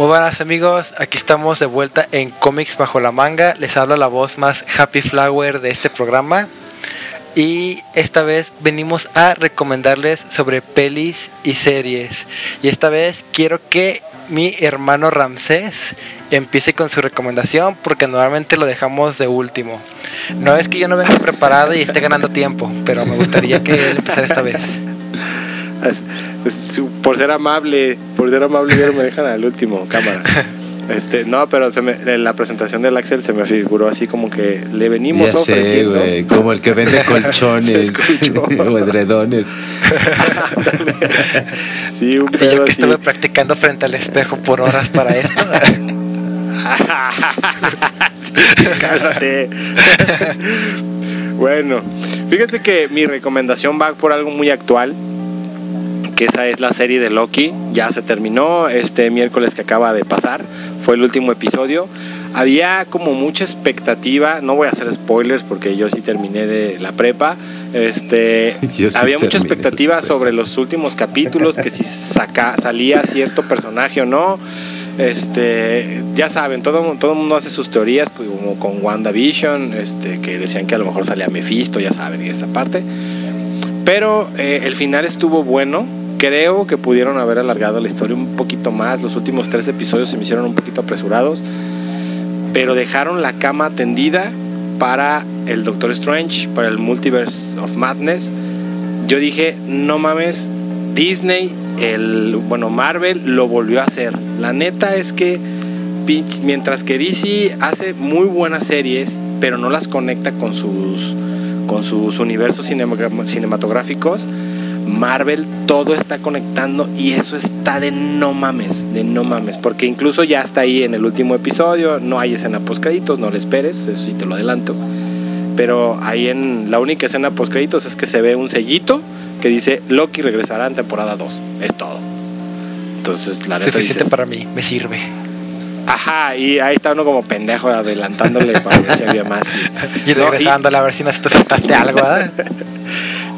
Muy buenas amigos, aquí estamos de vuelta en Comics Bajo la Manga. Les habla la voz más Happy Flower de este programa. Y esta vez venimos a recomendarles sobre pelis y series. Y esta vez quiero que mi hermano Ramsés empiece con su recomendación porque normalmente lo dejamos de último. No es que yo no venga preparado y esté ganando tiempo, pero me gustaría que él empezara esta vez. Por ser amable, por ser amable, ya no me dejan al último, cámara. Este, no, pero se me- en la presentación del Axel se me figuró así como que le venimos Ya sé, ofreciendo. güey. Como el que vende colchones o edredones. sí, un Y pedo yo que así. estuve practicando frente al espejo por horas para esto. Sí, cálmate. bueno, fíjate que mi recomendación va por algo muy actual. Que esa es la serie de Loki. Ya se terminó este miércoles que acaba de pasar. Fue el último episodio. Había como mucha expectativa. No voy a hacer spoilers porque yo sí terminé de la prepa. Este, sí había mucha expectativa sobre los últimos capítulos. Que si saca, salía cierto personaje o no. Este, ya saben, todo, todo el mundo hace sus teorías, como con WandaVision, este, que decían que a lo mejor salía Mephisto, ya saben, y esa parte. Pero eh, el final estuvo bueno. Creo que pudieron haber alargado la historia un poquito más. Los últimos tres episodios se me hicieron un poquito apresurados. Pero dejaron la cama tendida para el Doctor Strange, para el Multiverse of Madness. Yo dije, no mames, Disney, el bueno, Marvel lo volvió a hacer. La neta es que mientras que DC hace muy buenas series, pero no las conecta con sus con sus universos cinema- cinematográficos, Marvel todo está conectando y eso está de no mames, de no mames, porque incluso ya está ahí en el último episodio, no hay escena post créditos, no le esperes, eso sí te lo adelanto. pero ahí en la única escena post créditos es que se ve un sellito que dice Loki regresará en temporada 2. Es todo. Entonces, la neta Suficiente dices, para mí, me sirve. Ajá, y ahí está uno como pendejo adelantándole para ver si había más. Y No, regresando a ver si nos saltaste algo, ¿verdad?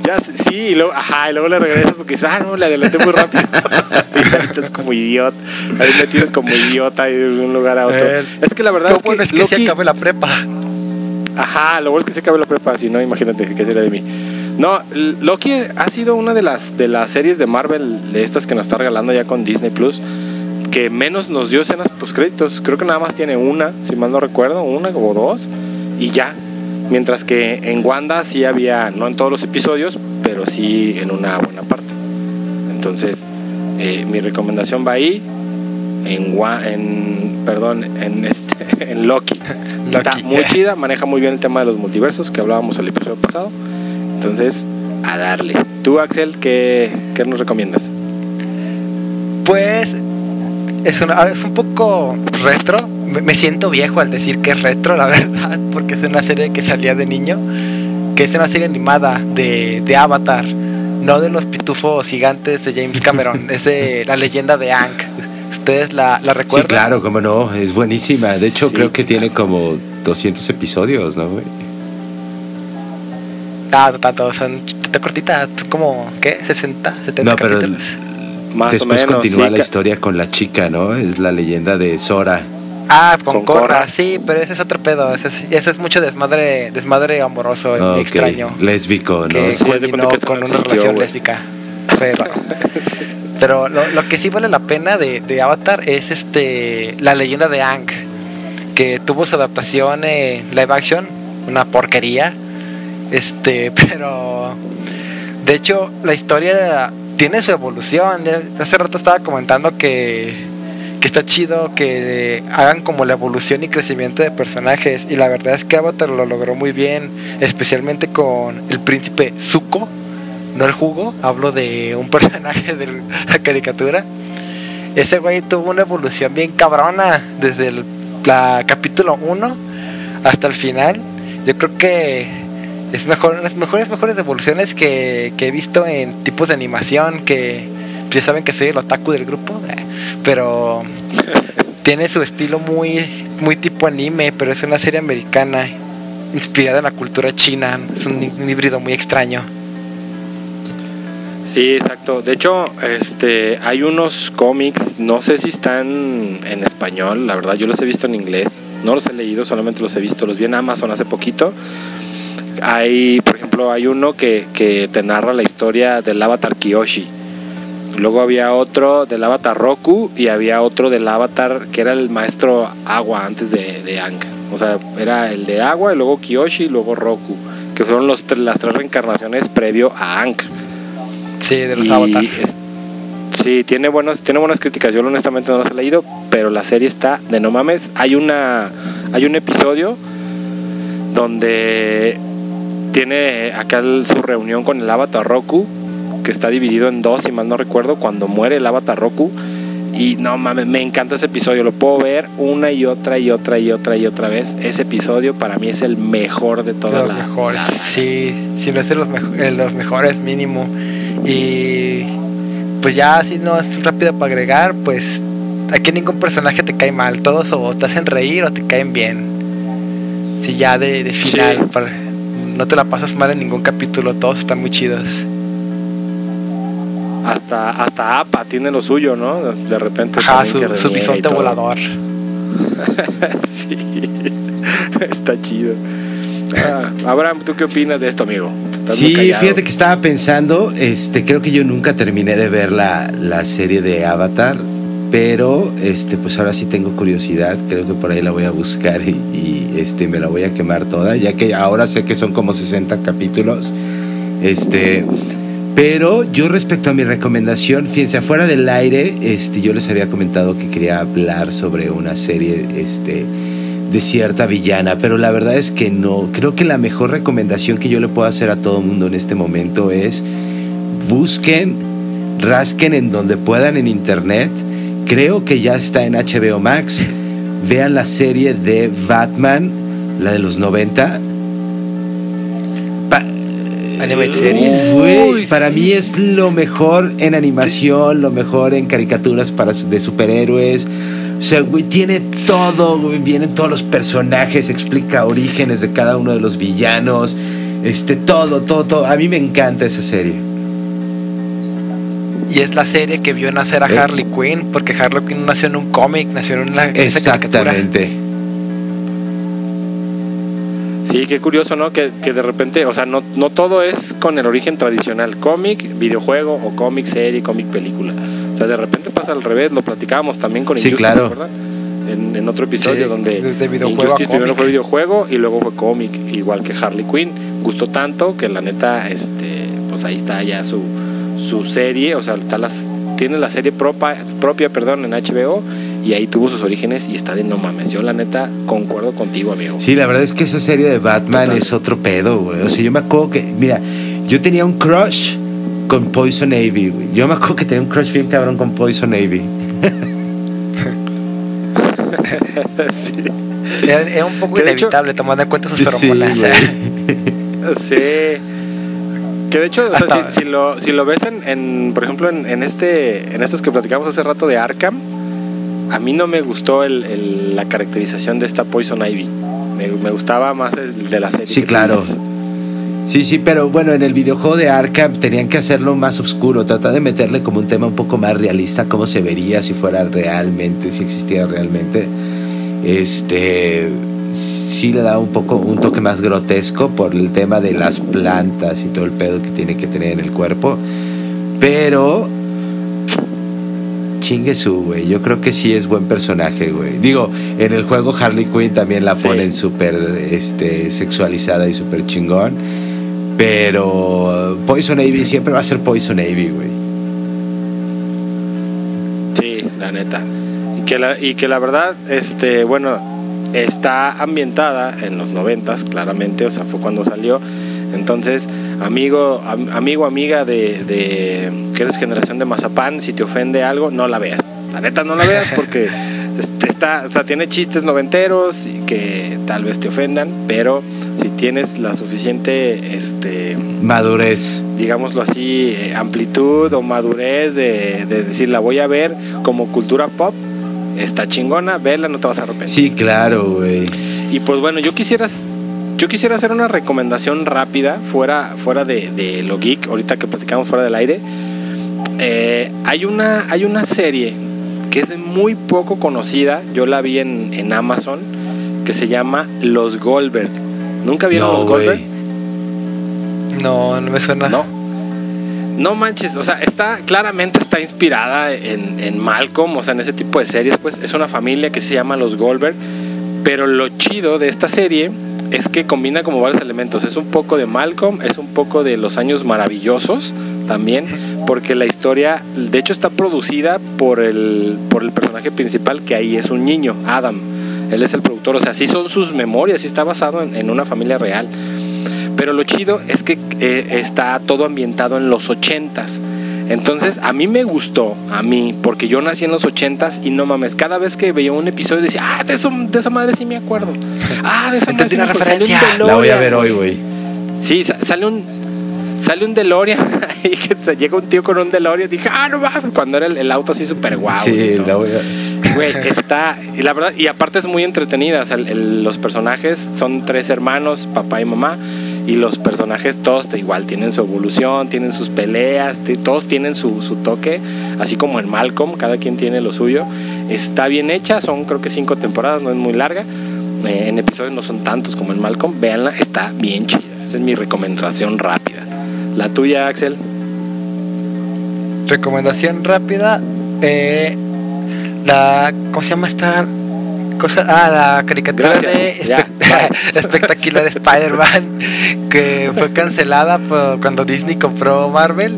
Ya, sí, y luego, ajá, y luego le regresas porque dices, ah, no, le adelanté muy rápido. y ahí estás como idiota. Ahí me tienes como idiota de un lugar a otro. Eh, es que la verdad Lo es que, bueno es que se acabe la prepa. Ajá, lo bueno es que se acabe la prepa, si no, imagínate qué sería de mí. No, Loki ha sido una de las de las series de Marvel, de estas que nos está regalando ya con Disney Plus, que menos nos dio escenas post créditos. Creo que nada más tiene una, si mal no recuerdo, una o dos, y ya. Mientras que en Wanda sí había, no en todos los episodios, pero sí en una buena parte. Entonces, eh, mi recomendación va ahí, en, en perdón, en, este, en Loki. Está muy chida, maneja muy bien el tema de los multiversos que hablábamos el episodio pasado. Entonces, a darle. Tú, Axel, ¿qué, qué nos recomiendas? Pues es, una, es un poco retro. Me, siento viejo al decir que es retro, la verdad, porque es una serie que salía de niño, que es una serie animada de, de Avatar, no de los pitufos gigantes de James Cameron, es de la leyenda de Aang. ¿Ustedes la, la Sí, recuerdan? claro, cómo no, es buenísima. De hecho, Sí, creo que claro. tiene como 200 episodios, ¿no? güey? Ah, no tanto, son está cortita, como, ¿qué? ¿60? ¿70 No, pero capítulos? Más Después o menos. continúa sí, la historia con la chica, ¿no? Es la leyenda de Sora. Ah, con, con Korra, Korra. sí, pero ese es otro pedo, ese es, ese es mucho desmadre, desmadre amoroso y extraño. Lésbico, ¿no? que Sí, culminó que con no una existió, relación lésbica. Pero, pero lo, lo que sí vale la pena de, de Avatar es este la leyenda de Aang, que tuvo su adaptación en live action, una porquería. Este, pero de hecho la historia tiene su evolución. Hace rato estaba comentando que, que está chido que hagan como la evolución y crecimiento de personajes. Y la verdad es que Avatar lo logró muy bien, especialmente con el príncipe Zuko, no el jugo, hablo de un personaje de la caricatura. Ese güey tuvo una evolución bien cabrona desde el la capítulo 1 hasta el final. Yo creo que es mejor, las mejores, mejores evoluciones que, que he visto en tipos de animación que ya saben que soy el otaku del grupo, eh, pero tiene su estilo muy, muy tipo anime, pero es una serie americana inspirada en la cultura china. Es un, híbrido muy extraño. Sí, exacto. De hecho, este, hay unos cómics, no sé si están en español, la verdad, yo los he visto en inglés. No los he leído, solamente los he visto, los vi en Amazon hace poquito. Hay, por ejemplo, hay uno que, que te narra la historia del avatar Kiyoshi. Luego había otro del avatar Roku y había otro del avatar que era el maestro agua antes de, de Aang. O sea, era el de agua y luego Kiyoshi y luego Roku, que fueron los, las tres reencarnaciones previo a Aang. Sí, de los Avatar. es- sí, tiene buenos, tiene buenas críticas. Yo honestamente no las he leído, pero la serie está de no mames. Hay una, hay un episodio donde tiene acá su reunión con el Avatar Roku, que está dividido en dos, si mal no recuerdo, cuando muere el Avatar Roku. Y no mames, me encanta ese episodio. Lo puedo ver una y otra y otra y otra y otra vez. Ese episodio para mí es el mejor de toda los la. mejores. la- Sí, si no es de los, mejo- eh, los mejores mínimo. Y pues ya así no es rápido para agregar, pues aquí ningún personaje te cae mal. Todos o te hacen reír o te caen bien. Si ya de, de final, Sí. para- no te la pasas mal en ningún capítulo, todos están muy chidos. Hasta, hasta APA tiene lo suyo, ¿no? De repente. Ajá, su, su bisonte volador. sí, está chido. Ah, Abraham, ¿tú qué opinas de esto, amigo? Sí, fíjate que estaba pensando, este, creo que yo nunca terminé de ver la, la serie de Avatar, pero este, pues ahora sí tengo curiosidad, creo que por ahí la voy a buscar y, y, este, me la voy a quemar toda, ya que ahora sé que son como 60 capítulos. Este, pero yo respecto a mi recomendación, fíjense, afuera del aire, este, yo les había comentado que quería hablar sobre una serie, este, de cierta villana, pero la verdad es que no. Creo que la mejor recomendación que yo le puedo hacer a todo el mundo en este momento es busquen, rasquen en donde puedan en internet. Creo que ya está en HBO Max. Vean la serie de Batman, la de los 90. Animated series. Para mí es lo mejor en animación, lo mejor en caricaturas para, de superhéroes. O sea, güey, tiene todo, güey, vienen todos los personajes, explica orígenes de cada uno de los villanos, este, todo, todo, todo. A mí me encanta esa serie. Y es la serie que vio nacer a Eh. Harley Quinn, porque Harley Quinn nació en un cómic, nació en una en esa caricatura. Sí, qué curioso, ¿no? Que, que de repente, o sea, no, no todo es con el origen tradicional, cómic, videojuego o cómic serie, cómic película. O sea, de repente pasa al revés, lo platicábamos también con Sí, Injustice, claro. ¿verdad? En, en otro episodio Sí, donde Injustice primero fue videojuego y luego fue cómic, igual que Harley Quinn. Gustó tanto que la neta, este, pues ahí está ya su, su serie, o sea, está las, tiene la serie propia, propia perdón, en HBO y ahí tuvo sus orígenes y está de no mames. Yo la neta concuerdo contigo, amigo. Sí, la verdad es que esa serie de Batman Total. es otro pedo, güey. O sea, yo me acuerdo que, mira, yo tenía un crush con Poison Ivy, güey. Yo me acuerdo que tenía un crush bien cabrón con Poison Ivy. sí. Era, era un poco de hecho- inevitable tomando en cuenta sus Sí, feromonas. güey. Sí. Que de hecho, o sea, Hasta- si, si lo, si lo ves en, en, por ejemplo, en, en este, en estos que platicamos hace rato de Arkham, a mí no me gustó el, el- la caracterización de esta Poison Ivy. Me, me gustaba más el de la serie. Sí, claro. dices. Sí, sí, pero bueno, en el videojuego de Arkham tenían que hacerlo más oscuro, tratar de meterle como un tema un poco más realista, cómo se vería si fuera realmente, si existiera realmente. Este sí le da un poco un toque más grotesco por el tema de las plantas y todo el pedo que tiene que tener en el cuerpo. Pero chingue su, güey. Yo creo que sí es buen personaje, güey. Digo, en el juego Harley Quinn también la Sí. ponen súper este, sexualizada y súper chingón. Pero Poison Ivy siempre va a ser Poison Ivy, güey. Sí, la neta. Y que la, y que la verdad, este, bueno, está ambientada en los noventas, claramente, o sea, fue cuando salió. Entonces, amigo, am- amigo, amiga de, de que eres generación de Mazapán, si te ofende algo, no la veas. La neta no la veas porque está, o sea, tiene chistes noventeros y que tal vez te ofendan, pero si tienes la suficiente, este, Madurez. digámoslo así, eh, amplitud o madurez de, de decir, la voy a ver como cultura pop, está chingona, verla, no te vas a arrepentir. Sí, claro, güey. Y pues bueno, yo quisiera, yo quisiera hacer una recomendación rápida, fuera, fuera de, de lo geek, ahorita que platicamos fuera del aire. Eh, hay, una, hay una serie que es muy poco conocida, yo la vi en, en Amazon, que se llama Los Goldberg. ¿Nunca vieron No, Los Goldberg? güey. No, no me suena. No. No manches, o sea, está claramente está inspirada en, en Malcolm, o sea, en ese tipo de series, pues es una familia que se llama los Goldberg, pero lo chido de esta serie es que combina como varios elementos, es un poco de Malcolm, es un poco de los años maravillosos también, porque la historia, de hecho está producida por el, por el personaje principal que ahí es un niño, Adam, él es el productor, o sea, sí son sus memorias, sí está basado en, en una familia real. Pero lo chido es que eh, está todo ambientado en los ochentas. Entonces, a mí me gustó, a mí, porque yo nací en los ochentas y no mames, cada vez que veía un episodio decía, ah, de, eso- de esa madre sí me acuerdo. Ah, de esa madre sí me la acuerdo. Sale un. La voy a ver hoy, güey. Sí, sa- sale un sale un DeLorean y que se llega un tío con un DeLorean. Dije, ah, no mames, cuando era el, el auto así súper guau. y sí, la voy a... Güey, está, y la verdad, y aparte es muy entretenida, o sea, el- el- los personajes son tres hermanos, papá y mamá, y los personajes todos igual tienen su evolución, tienen sus peleas, todos tienen su, su toque, así como en Malcolm, cada quien tiene lo suyo. Está bien hecha, son creo que cinco temporadas, no es muy larga, eh, en episodios no son tantos como en Malcolm, véanla, está bien chida, esa es mi recomendación rápida. La tuya, Axel. Recomendación rápida. eh, la. ¿Cómo se llama esta cosa? Ah, la caricatura Gracias, de ya, espectacular Spider-Man que fue cancelada por cuando Disney compró Marvel.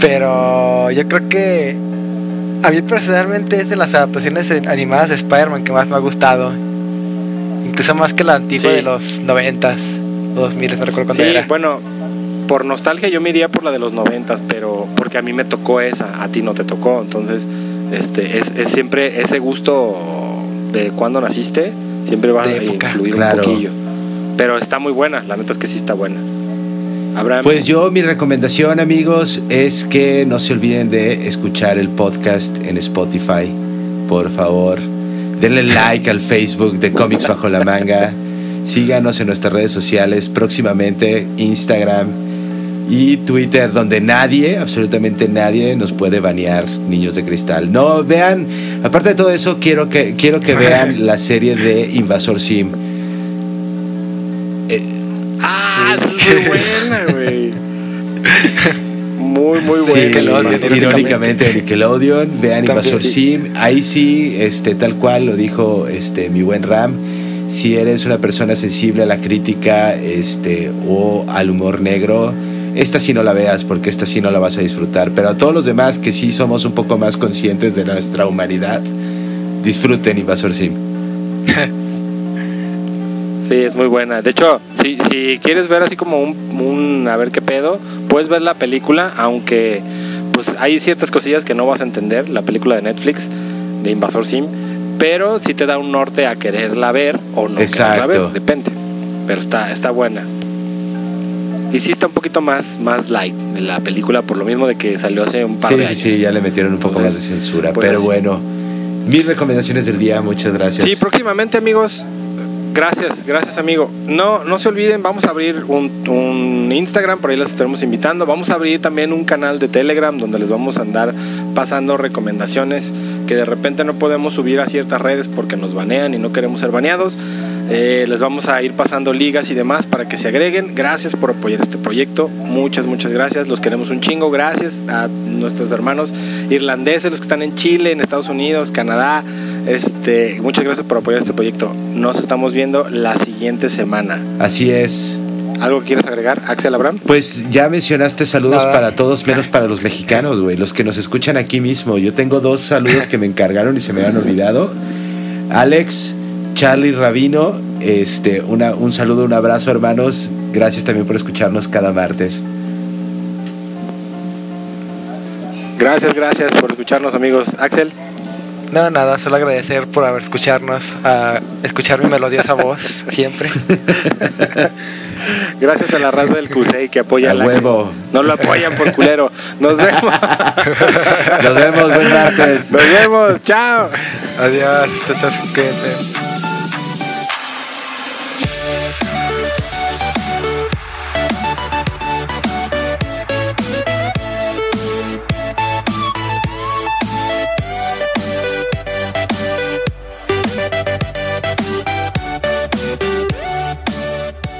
Pero yo creo que a mí personalmente es de las adaptaciones animadas de Spider-Man que más me ha gustado. Incluso más que la antigua Sí. de los noventas, dos miles, no recuerdo cuándo Sí, era. bueno, por nostalgia yo me iría por la de los noventas, pero porque a mí me tocó esa, a ti no te tocó, entonces este es, es siempre ese gusto de cuando naciste, siempre va a influir Claro. un poquillo. Pero está muy buena, la neta es que sí está buena. Abraham. Pues yo mi recomendación amigos es que no se olviden de escuchar el podcast en Spotify. Por favor, denle like al Facebook de Comics Bajo la Manga. Síganos en nuestras redes sociales, próximamente Instagram y Twitter, donde nadie, absolutamente nadie, nos puede banear Niños de Cristal. No, vean, aparte de todo eso, quiero que, quiero que vean la serie de Invasor Sim. Eh, Ah, es muy buena, güey. Muy, muy buena. Irónicamente de Nickelodeon, vean También, Invasor sí. Sim, ahí sí, este, tal cual lo dijo este, mi buen Ram, si eres una persona sensible a la crítica este, o al humor negro, esta sí no la veas porque esta sí no la vas a disfrutar, pero a todos los demás que sí somos un poco más conscientes de nuestra humanidad, disfruten Invasor Sim. Sí, es muy buena. De hecho, si, si quieres ver así como un, un a ver qué pedo, puedes ver la película, aunque pues hay ciertas cosillas que no vas a entender, la película de Netflix de Invasor Sim, pero sí te da un norte a quererla ver o no Exacto. quererla ver, depende. Pero está, está buena. Y sí está un poquito más, más light de la película, por lo mismo de que salió hace un par Sí, de sí, años. sí, ya le metieron un poco Entonces, más de censura, pues, pero bueno, mis recomendaciones del día, muchas gracias. Sí, próximamente amigos. Gracias, gracias amigo. No, no se olviden, vamos a abrir un, un Instagram, por ahí les estaremos invitando. Vamos a abrir también un canal de Telegram donde les vamos a andar pasando recomendaciones que de repente no podemos subir a ciertas redes porque nos banean y no queremos ser baneados. Eh, les vamos a ir pasando ligas y demás para que se agreguen. Gracias por apoyar este proyecto. Muchas, muchas gracias. Los queremos un chingo. Gracias a nuestros hermanos irlandeses, los que están en Chile, en Estados Unidos, Canadá. Este, muchas gracias por apoyar este proyecto. Nos estamos viendo la siguiente semana. Así es. ¿Algo que quieres agregar, Axel Abraham? Pues ya mencionaste saludos Nada. para todos, menos para los mexicanos, güey, los que nos escuchan aquí mismo. Yo tengo dos saludos que me encargaron y se me habían olvidado. Alex, Charlie Rabino, este, una, un saludo, un abrazo, hermanos. Gracias también por escucharnos cada martes. Gracias, gracias por escucharnos, amigos. Axel, No, nada, solo agradecer por haber escucharnos, a escuchar mi melodiosa voz siempre. gracias a la raza del CUSEI que apoya A al huevo. No lo apoyan por culero. Nos vemos. Nos vemos, buen martes. Nos vemos. Chao. Adiós, te estás- cuídense.